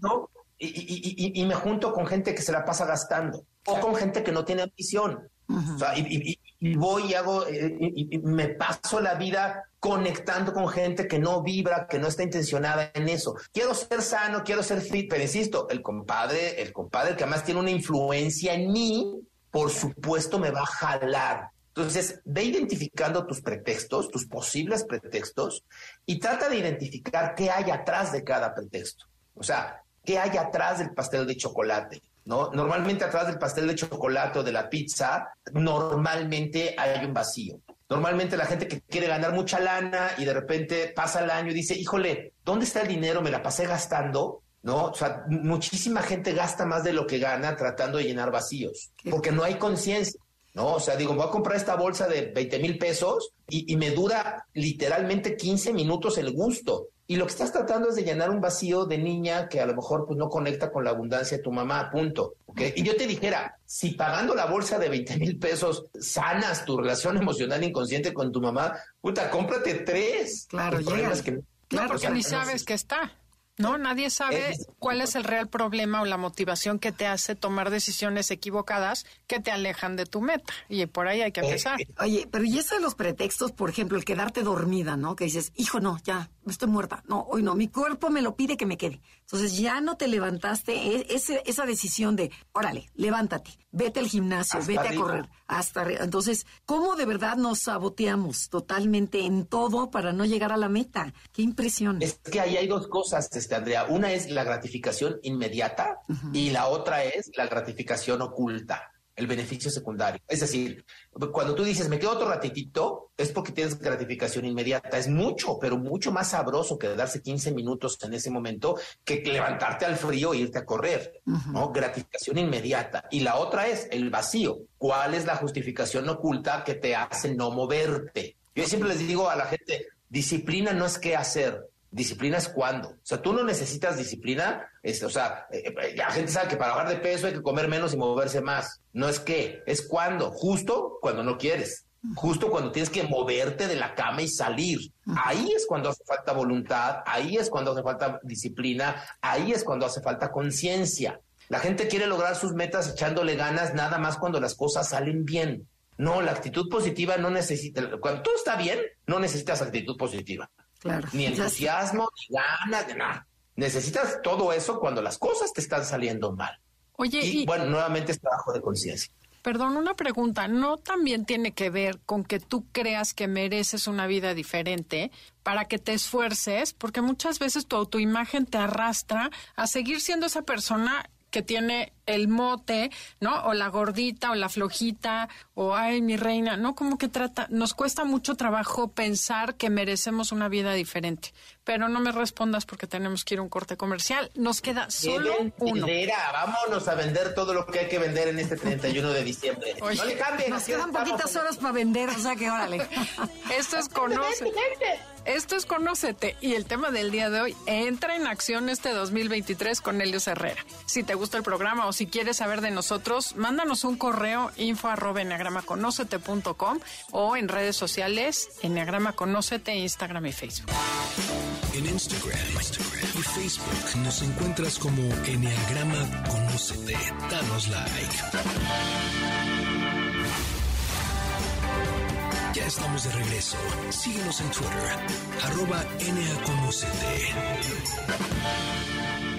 ¿no? Y, y- y- y me junto con gente que se la pasa gastando. O con gente que no tiene ambición. O sea, y, voy y hago, eh, y me paso la vida conectando con gente que no vibra, que no está intencionada en eso. Quiero ser sano, quiero ser fit, pero insisto, el compadre, el compadre que además tiene una influencia en mí, por supuesto me va a jalar. Entonces, ve identificando tus pretextos, tus posibles pretextos, y trata de identificar qué hay atrás de cada pretexto. O sea, qué hay atrás del pastel de chocolate. ¿No? Normalmente atrás del pastel de chocolate o de la pizza, normalmente hay un vacío. Normalmente la gente que quiere ganar mucha lana y de repente pasa el año y dice, híjole, ¿dónde está el dinero? Me la pasé gastando, ¿no? O sea, muchísima gente gasta más de lo que gana tratando de llenar vacíos, porque no hay conciencia. ¿no? O sea, digo, voy a comprar esta bolsa de 20 mil pesos y, y me dura literalmente 15 minutos el gusto. Y lo que estás tratando es de llenar un vacío de niña que a lo mejor pues, no conecta con la abundancia de tu mamá, punto. ¿ok? Y yo te dijera, si pagando la bolsa de 20 mil pesos sanas tu relación emocional inconsciente con tu mamá, puta, cómprate tres. Claro, que- Claro, no, porque o sea, ni sabes que está. No, nadie sabe Es- cuál es el real problema o la motivación que te hace tomar decisiones equivocadas que te alejan de tu meta. Y por ahí hay que Eh, empezar. eh, Oye, pero y eso de los pretextos, por ejemplo, el quedarte dormida, ¿no? Que dices, hijo, no, ya, estoy muerta. No, hoy no, mi cuerpo me lo pide que me quede. Entonces ya no te levantaste, e- ese- esa decisión de, órale, levántate, vete al gimnasio, Hasta vete arriba. a correr, hasta arriba. Entonces, ¿cómo de verdad nos saboteamos totalmente en todo para no llegar a la meta? Qué impresión. Es que ahí hay dos cosas, este, Andrea. Una es la gratificación inmediata y la otra es la gratificación oculta, el beneficio secundario. Es decir, cuando tú dices, me quedo otro ratitito, es porque tienes gratificación inmediata. Es mucho, pero mucho más sabroso que darse 15 minutos en ese momento que levantarte al frío e irte a correr, ¿no? Gratificación inmediata. Y la otra es el vacío. ¿Cuál es la justificación oculta que te hace no moverte? Yo siempre les digo a la gente, disciplina no es qué hacer, disciplina es cuándo. O sea, tú no necesitas disciplina, o sea, eh, eh, la gente sabe que para bajar de peso hay que comer menos y moverse más. No es qué, es cuándo, justo cuando no quieres. Justo cuando tienes que moverte de la cama y salir. Ahí es cuando hace falta voluntad, ahí es cuando hace falta disciplina, ahí es cuando hace falta conciencia. La gente quiere lograr sus metas echándole ganas nada más cuando las cosas salen bien. No, la actitud positiva no necesita, cuando todo está bien, no necesitas actitud positiva. Claro. Ni entusiasmo, ni ganas, de nada. Necesitas todo eso cuando las cosas te están saliendo mal. Oye, y, bueno, nuevamente es trabajo de conciencia. Perdón, una pregunta. ¿No también tiene que ver con que tú creas que mereces una vida diferente para que te esfuerces? Porque muchas veces tu autoimagen te arrastra a seguir siendo esa persona que tiene el mote, ¿no? O la gordita o la flojita o ay, mi reina, ¿no? Como que trata, nos cuesta mucho trabajo pensar que merecemos una vida diferente. Pero no me respondas porque tenemos que ir a un corte comercial. Nos queda solo uno. vámonos a vender todo lo que hay que vender en este 31 de diciembre. no le cambien. Nos quedan poquitas horas para vender, o sea que órale. Esto es conoce. Esto es Conócete y el tema del día de hoy entra en acción este 2023 con Helios Herrera. Si te gusta el programa o si quieres saber de nosotros, mándanos un correo info arroba o en redes sociales enneagrama conócete, Instagram y Facebook. En Instagram, y Facebook nos encuentras como Enneagrama Conócete. Danos like. Ya estamos de regreso. Síguenos en Twitter, arroba NAConocete.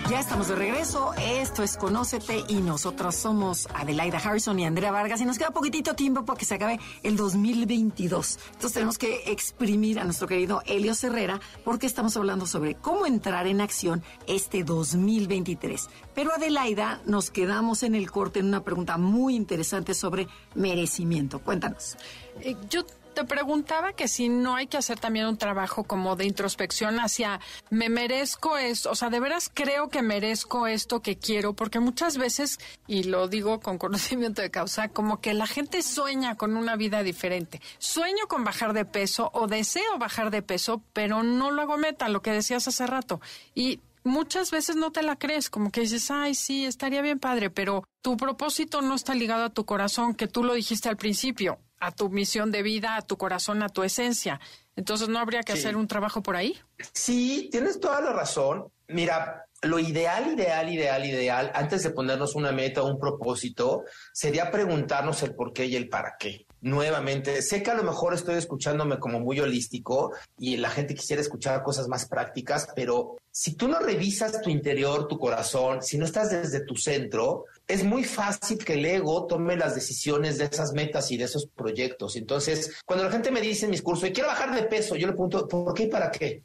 Ya estamos de regreso. Esto es Conócete y nosotros somos Adelaida Harrison y Andrea Vargas y nos queda poquitito tiempo para que se acabe el 2022. Entonces tenemos que exprimir a nuestro querido Helio Herrera porque estamos hablando sobre cómo entrar en acción este 2023. Pero Adelaida, nos quedamos en el corte en una pregunta muy interesante sobre merecimiento. Cuéntanos. Eh, yo te preguntaba que si no hay que hacer también un trabajo como de introspección hacia me merezco esto, o sea, de veras creo que merezco esto que quiero, porque muchas veces, y lo digo con conocimiento de causa, como que la gente sueña con una vida diferente. Sueño con bajar de peso o deseo bajar de peso, pero no lo hago meta, lo que decías hace rato. Y muchas veces no te la crees, como que dices, ay, sí, estaría bien padre, pero tu propósito no está ligado a tu corazón, que tú lo dijiste al principio a tu misión de vida, a tu corazón, a tu esencia. Entonces, ¿no habría que hacer un trabajo por ahí? Sí, tienes toda la razón. Mira, lo ideal, ideal, ideal, ideal, antes de ponernos una meta o un propósito, sería preguntarnos el por qué y el para qué. Nuevamente, sé que a lo mejor estoy escuchándome como muy holístico y la gente quisiera escuchar cosas más prácticas, pero si tú no revisas tu interior, tu corazón, si no estás desde tu centro, es muy fácil que el ego tome las decisiones de esas metas y de esos proyectos. Entonces, cuando la gente me dice en mis cursos, quiero bajar de peso, yo le pregunto, ¿por qué y para qué?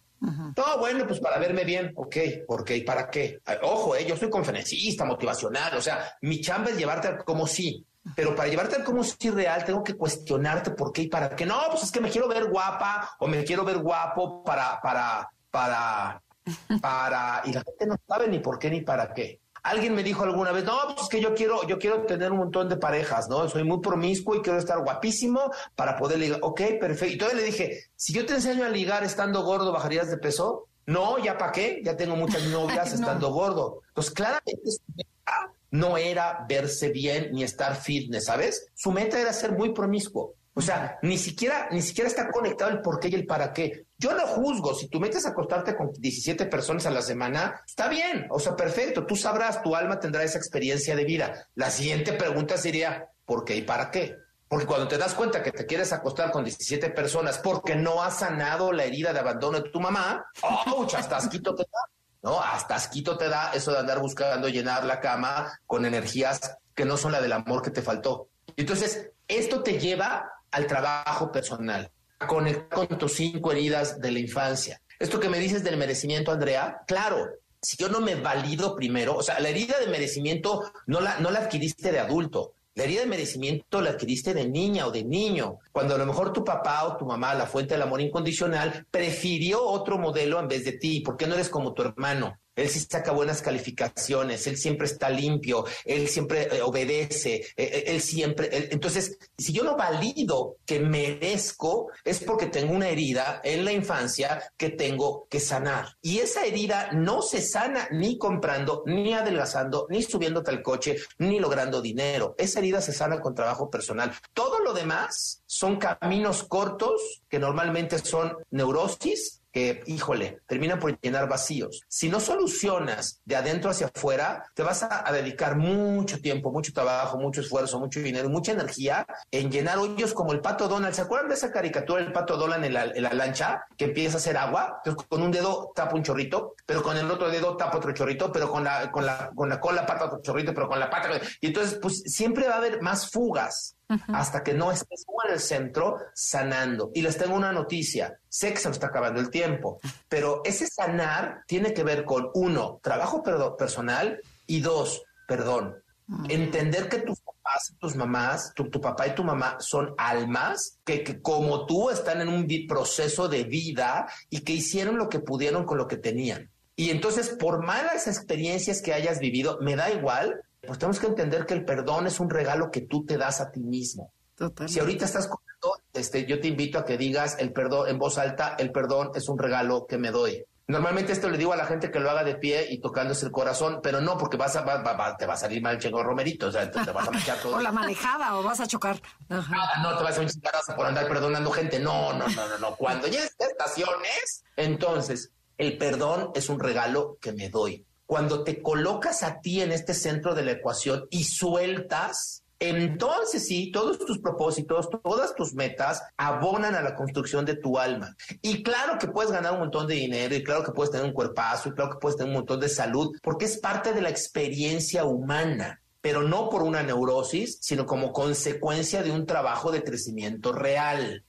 Todo bueno, pues para verme bien, ok, ¿por qué y para qué? Ojo, eh, yo soy conferencista, motivacional, o sea, mi chamba es llevarte al como sí, pero para llevarte al como sí real tengo que cuestionarte por qué y para qué. No, pues es que me quiero ver guapa o me quiero ver guapo para, para, para, para, y la gente no sabe ni por qué ni para qué. Alguien me dijo alguna vez, no, pues es que yo quiero, yo quiero tener un montón de parejas, ¿no? Soy muy promiscuo y quiero estar guapísimo para poder ligar. Ok, perfecto. Y todavía le dije, si yo te enseño a ligar estando gordo, ¿bajarías de peso? No, ¿ya para qué? Ya tengo muchas novias estando gordo. Pues claramente su meta no era verse bien ni estar fitness, ¿sabes? Su meta era ser muy promiscuo. O sea, ni siquiera, ni siquiera está conectado el por qué y el para qué. Yo no juzgo, si tú metes a acostarte con 17 personas a la semana, está bien, o sea, perfecto, tú sabrás, tu alma tendrá esa experiencia de vida. La siguiente pregunta sería, ¿por qué y para qué? Porque cuando te das cuenta que te quieres acostar con 17 personas porque no has sanado la herida de abandono de tu mamá, ¡ouch! Hasta asquito te da, ¿no? Hasta asquito te da eso de andar buscando llenar la cama con energías que no son la del amor que te faltó. Entonces, esto te lleva al trabajo personal conectar con tus cinco heridas de la infancia. Esto que me dices del merecimiento, Andrea, claro, si yo no me valido primero, o sea, la herida de merecimiento no la, no la adquiriste de adulto, la herida de merecimiento la adquiriste de niña o de niño, cuando a lo mejor tu papá o tu mamá, la fuente del amor incondicional, prefirió otro modelo en vez de ti, porque no eres como tu hermano. Él sí saca buenas calificaciones, él siempre está limpio, él siempre eh, obedece, eh, eh, él, siempre... entonces, si yo no valido que merezco, es porque tengo una herida en la infancia que tengo que sanar. Y esa herida no se sana ni comprando, ni adelgazando, ni subiéndote al coche, ni logrando dinero. Esa herida se sana con trabajo personal. Todo lo demás son caminos cortos que normalmente son neurosis que, híjole, terminan por llenar vacíos. Si no solucionas de adentro hacia afuera, te vas a, dedicar mucho tiempo, mucho trabajo, mucho esfuerzo, mucho dinero, mucha energía en llenar hoyos como el pato Donald. ¿Se acuerdan de esa caricatura del pato Donald en la, en la lancha que empieza a hacer agua? Entonces, con un dedo tapa un chorrito, pero con el otro dedo tapa otro chorrito, pero con la, con la, con la cola pata otro chorrito, pero con la pata. Y entonces, pues siempre va a haber más fugas hasta que no estés en el centro sanando. Y les tengo una noticia, sé que se nos está acabando el tiempo, pero ese sanar tiene que ver con, uno, trabajo personal y dos, perdón. Entender que tus papás, tus mamás, tu, papá y tu mamá son almas que, que, como tú están en un proceso de vida y que hicieron lo que pudieron con lo que tenían. Y entonces, por malas experiencias que hayas vivido, me da igual, pues tenemos que entender que el perdón es un regalo que tú te das a ti mismo. Si ahorita estás comiendo, este, yo te invito a que digas el perdón en voz alta, el perdón es un regalo que me doy. Normalmente esto le digo a la gente que lo haga de pie y tocándose el corazón, pero no, porque vas a, te va a salir mal el chengo romerito, o sea, te, vas a manchar todo. o la manejada, o vas a chocar. Ah, no, te vas a manchar por andar perdonando gente. No, no, no, no, no. Cuando ya estaciones, entonces, el perdón es un regalo que me doy cuando te colocas a ti en este centro de la ecuación y sueltas, entonces sí, todos tus propósitos, todas tus metas abonan a la construcción de tu alma. Y claro que puedes ganar un montón de dinero, y claro que puedes tener un cuerpazo, y claro que puedes tener un montón de salud, porque es parte de la experiencia humana pero no por una neurosis, sino como consecuencia de un trabajo de crecimiento real.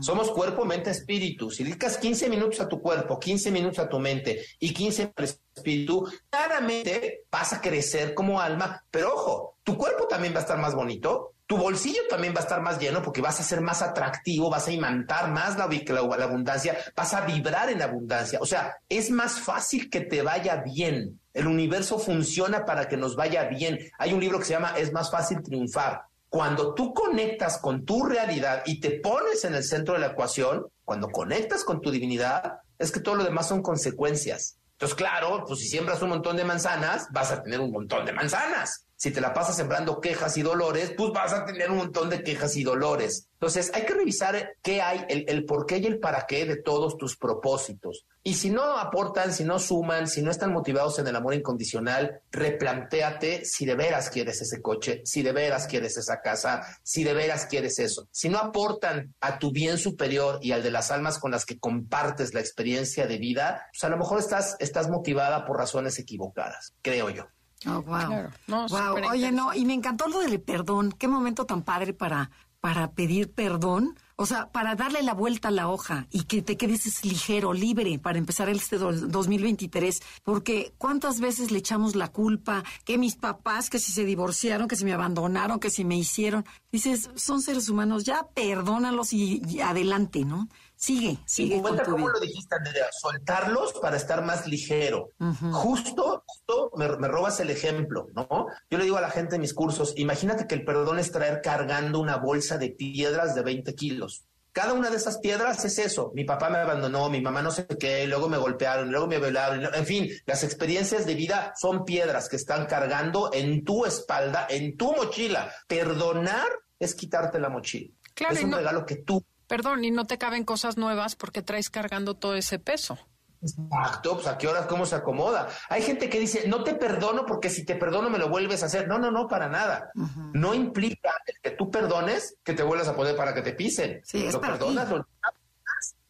Somos cuerpo, mente, espíritu. Si dedicas 15 minutos a tu cuerpo, 15 minutos a tu mente y 15 al espíritu, claramente vas a crecer como alma. Pero ojo, tu cuerpo también va a estar más bonito, tu bolsillo también va a estar más lleno porque vas a ser más atractivo, vas a imantar más la, la abundancia, vas a vibrar en abundancia. O sea, es más fácil que te vaya bien. El universo funciona para que nos vaya bien. Hay un libro que se llama Es más fácil triunfar. Cuando tú conectas con tu realidad y te pones en el centro de la ecuación, cuando conectas con tu divinidad, es que todo lo demás son consecuencias. Entonces, claro, pues si siembras un montón de manzanas, vas a tener un montón de manzanas si te la pasas sembrando quejas y dolores, pues vas a tener un montón de quejas y dolores. Entonces, hay que revisar qué hay, el, el por qué y el para qué de todos tus propósitos. Y si no aportan, si no suman, si no están motivados en el amor incondicional, replantéate si de veras quieres ese coche, si de veras quieres esa casa, si de veras quieres eso. Si no aportan a tu bien superior y al de las almas con las que compartes la experiencia de vida, pues a lo mejor estás, estás motivada por razones equivocadas, creo yo. Oh, wow. wow. Oye, no, y me encantó lo del perdón. Qué momento tan padre para, para pedir perdón. O sea, para darle la vuelta a la hoja y que te quedes ligero, libre para empezar este 2023. Porque cuántas veces le echamos la culpa que mis papás, que si se divorciaron, que si me abandonaron, que si me hicieron. Dices, son seres humanos, ya perdónalos y adelante, ¿no? Sigue, sigue. Cuenta cómo lo dijiste, Andrea, soltarlos para estar más ligero. Justo, justo me, robas el ejemplo, ¿no? Yo le digo a la gente en mis cursos, imagínate que el perdón es traer cargando una bolsa de piedras de 20 kilos. Cada una de esas piedras es eso. Mi papá me abandonó, mi mamá no sé qué, luego me golpearon, luego me violaron. En fin, las experiencias de vida son piedras que están cargando en tu espalda, en tu mochila. Perdonar es quitarte la mochila. Claro, es un regalo que tú Perdón, y no te caben cosas nuevas porque traes cargando todo ese peso. Exacto, pues a qué horas cómo se acomoda. Hay gente que dice, no te perdono porque si te perdono me lo vuelves a hacer. No, no, no, para nada. No implica que tú perdones que te vuelvas a poner para que te pisen. Sí, lo perdonas, lo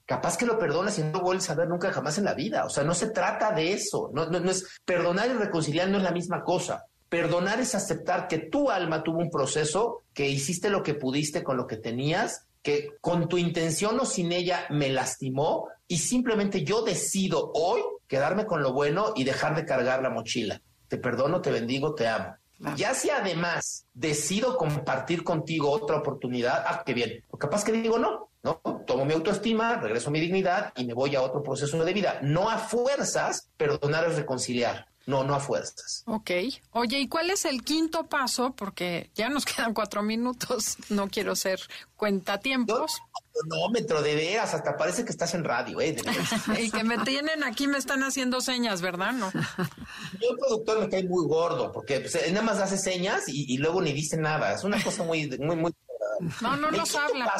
capaz que lo perdonas y no lo vuelves a ver nunca jamás en la vida. O sea, no se trata de eso. No, no es perdonar y reconciliar no es la misma cosa. Perdonar es aceptar que tu alma tuvo un proceso, que hiciste lo que pudiste con lo que tenías que con tu intención o sin ella me lastimó y simplemente yo decido hoy quedarme con lo bueno y dejar de cargar la mochila. Te perdono, te bendigo, te amo. Ya si además decido compartir contigo otra oportunidad, ah, qué bien. O capaz que digo no, ¿no? Tomo mi autoestima, regreso a mi dignidad y me voy a otro proceso de vida. No a fuerzas, perdonar es reconciliar. No, no a fuerzas. Ok. Oye, ¿y cuál es el quinto paso? Porque ya nos quedan cuatro minutos. No quiero ser cuentatiempos. Cronómetro, de veras, hasta parece que estás en radio, ¿eh? y que me tienen aquí, me están haciendo señas, ¿verdad? No. Yo, el productor, me cae muy gordo, porque pues, nada más hace señas y, luego ni dice nada. Es una cosa muy, muy, muy. No, no nos habla.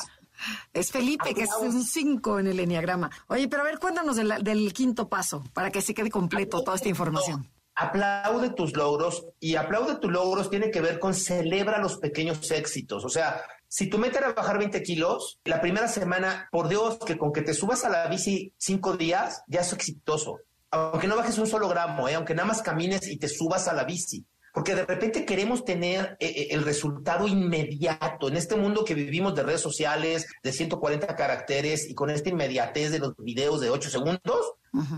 Es Felipe, que es un 5 en el enneagrama. Oye, pero a ver, cuéntanos del, quinto paso, para que se quede completo toda esta información. Aplaude tus logros y aplaude tus logros tiene que ver con celebra los pequeños éxitos. O sea, si tu meta era bajar 20 kilos, la primera semana, por Dios, que con que te subas a la bici cinco días, ya es exitoso. Aunque no bajes un solo gramo, ¿eh? aunque nada más camines y te subas a la bici. Porque de repente queremos tener eh, eh, el resultado inmediato. En este mundo que vivimos de redes sociales, de 140 caracteres y con esta inmediatez de los videos de 8 segundos,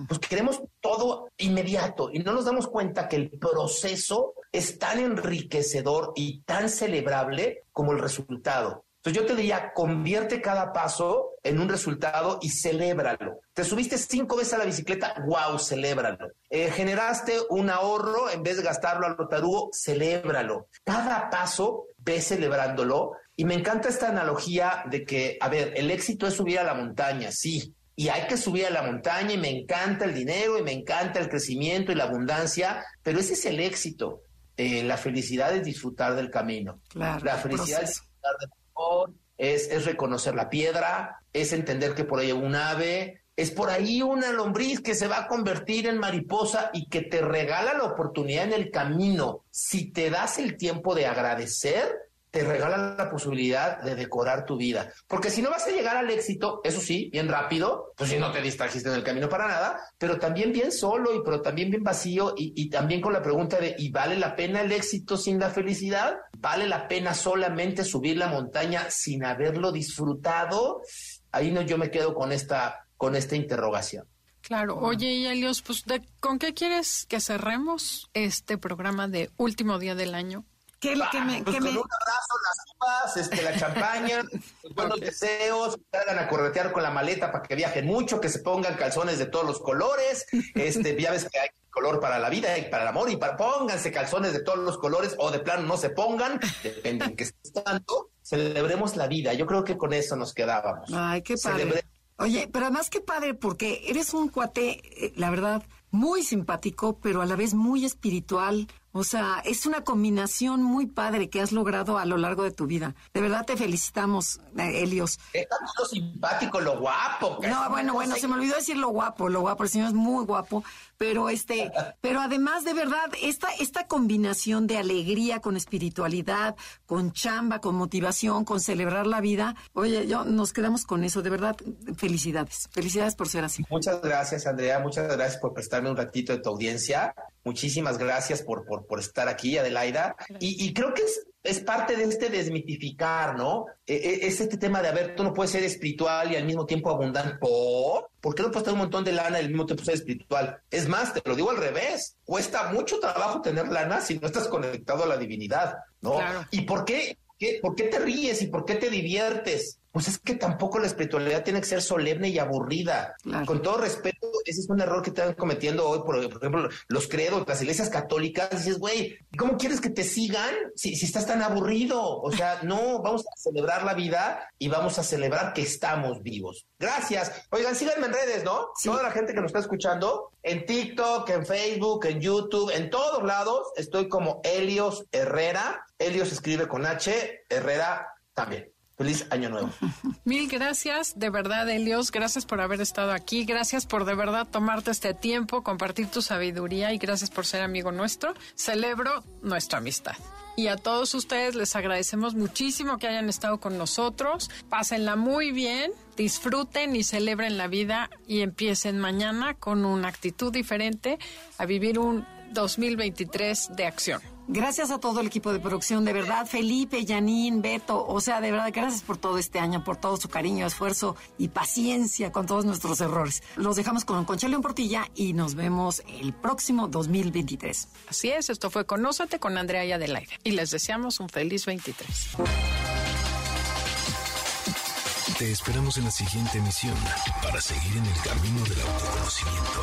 pues queremos todo inmediato y no nos damos cuenta que el proceso es tan enriquecedor y tan celebrable como el resultado. Entonces yo te diría, convierte cada paso en un resultado y celébralo. Te subiste cinco veces a la bicicleta, wow, celébralo. Eh, generaste un ahorro en vez de gastarlo al tarugo, celébralo. Cada paso ve celebrándolo. Y me encanta esta analogía de que, a ver, el éxito es subir a la montaña, sí, y hay que subir a la montaña y me encanta el dinero y me encanta el crecimiento y la abundancia, pero ese es el éxito. Eh, la felicidad es disfrutar del camino. la felicidad es disfrutar del es, es reconocer la piedra, es entender que por ahí hay un ave, es por ahí una lombriz que se va a convertir en mariposa y que te regala la oportunidad en el camino. Si te das el tiempo de agradecer, te regala la posibilidad de decorar tu vida. Porque si no vas a llegar al éxito, eso sí, bien rápido, pues si no te distrajiste en el camino para nada, pero también bien solo y pero también bien vacío y, y también con la pregunta de, ¿y vale la pena el éxito sin la felicidad? ¿Vale la pena solamente subir la montaña sin haberlo disfrutado? Ahí no, yo me quedo con esta, con esta interrogación. Claro. Oye, y Elios, pues, ¿con qué quieres que cerremos este programa de último día del año? Que, me, pues con un abrazo, las uvas, este, la champaña, los buenos deseos, que salgan a corretear con la maleta para que viajen mucho, que se pongan calzones de todos los colores, este, ya ves que hay color para la vida y para el amor, y para pónganse calzones de todos los colores, o de plano no se pongan, depende en qué estés tanto, celebremos la vida. Yo creo que con eso nos quedábamos. Ay, qué padre. Oye, pero además qué padre, porque eres un cuate, eh, la verdad, muy simpático, pero a la vez muy espiritual, o sea, es una combinación muy padre que has logrado a lo largo de tu vida. De verdad te felicitamos, eh, Helios. Es lo simpático, lo guapo. No, bueno, bueno, se me olvidó decir lo guapo, lo guapo. El señor es muy guapo, pero este, pero además de verdad esta esta combinación de alegría con espiritualidad, con chamba, con motivación, con celebrar la vida. Oye, yo nos quedamos con eso. De verdad, felicidades, felicidades por ser así. Muchas gracias, Andrea. Muchas gracias por prestarme un ratito de tu audiencia. Muchísimas gracias por, por, por estar aquí, Adelaida. Y, y, creo que es, es parte de este desmitificar, ¿no? E, e, es este tema de, a ver, tú no puedes ser espiritual y al mismo tiempo abundante. ¿Por? ¿Por qué no puedes tener un montón de lana y al mismo tiempo ser espiritual? Es más, te lo digo al revés. Cuesta mucho trabajo tener lana si no estás conectado a la divinidad, ¿no? ¿Y por qué, qué, por qué te ríes y por qué te diviertes? Pues es que tampoco la espiritualidad tiene que ser solemne y aburrida. Con todo respeto, ese es un error que están cometiendo hoy, por, ejemplo, los credos, las iglesias católicas. Dices, güey, ¿cómo quieres que te sigan si, si estás tan aburrido? O sea, no, vamos a celebrar la vida y vamos a celebrar que estamos vivos. Gracias. Oigan, síganme en redes, ¿no? Toda la gente que nos está escuchando, en TikTok, en Facebook, en YouTube, en todos lados, estoy como Helios Herrera. Helios escribe con H, Herrera también. Feliz año nuevo. Mil gracias, de verdad, Elios. Gracias por haber estado aquí. Gracias por de verdad tomarte este tiempo, compartir tu sabiduría y gracias por ser amigo nuestro. Celebro nuestra amistad. Y a todos ustedes les agradecemos muchísimo que hayan estado con nosotros. Pásenla muy bien, disfruten y celebren la vida y empiecen mañana con una actitud diferente a vivir un 2023 de acción. Gracias a todo el equipo de producción, de verdad, Felipe, Janine, Beto, o sea, de verdad, gracias por todo este año, por todo su cariño, esfuerzo y paciencia con todos nuestros errores. Los dejamos con Concha León Portilla y nos vemos el próximo 2023. Así es, esto fue Conózate con Andrea y Adelaide y les deseamos un feliz 23. Te esperamos en la siguiente emisión para seguir en el camino del autoconocimiento.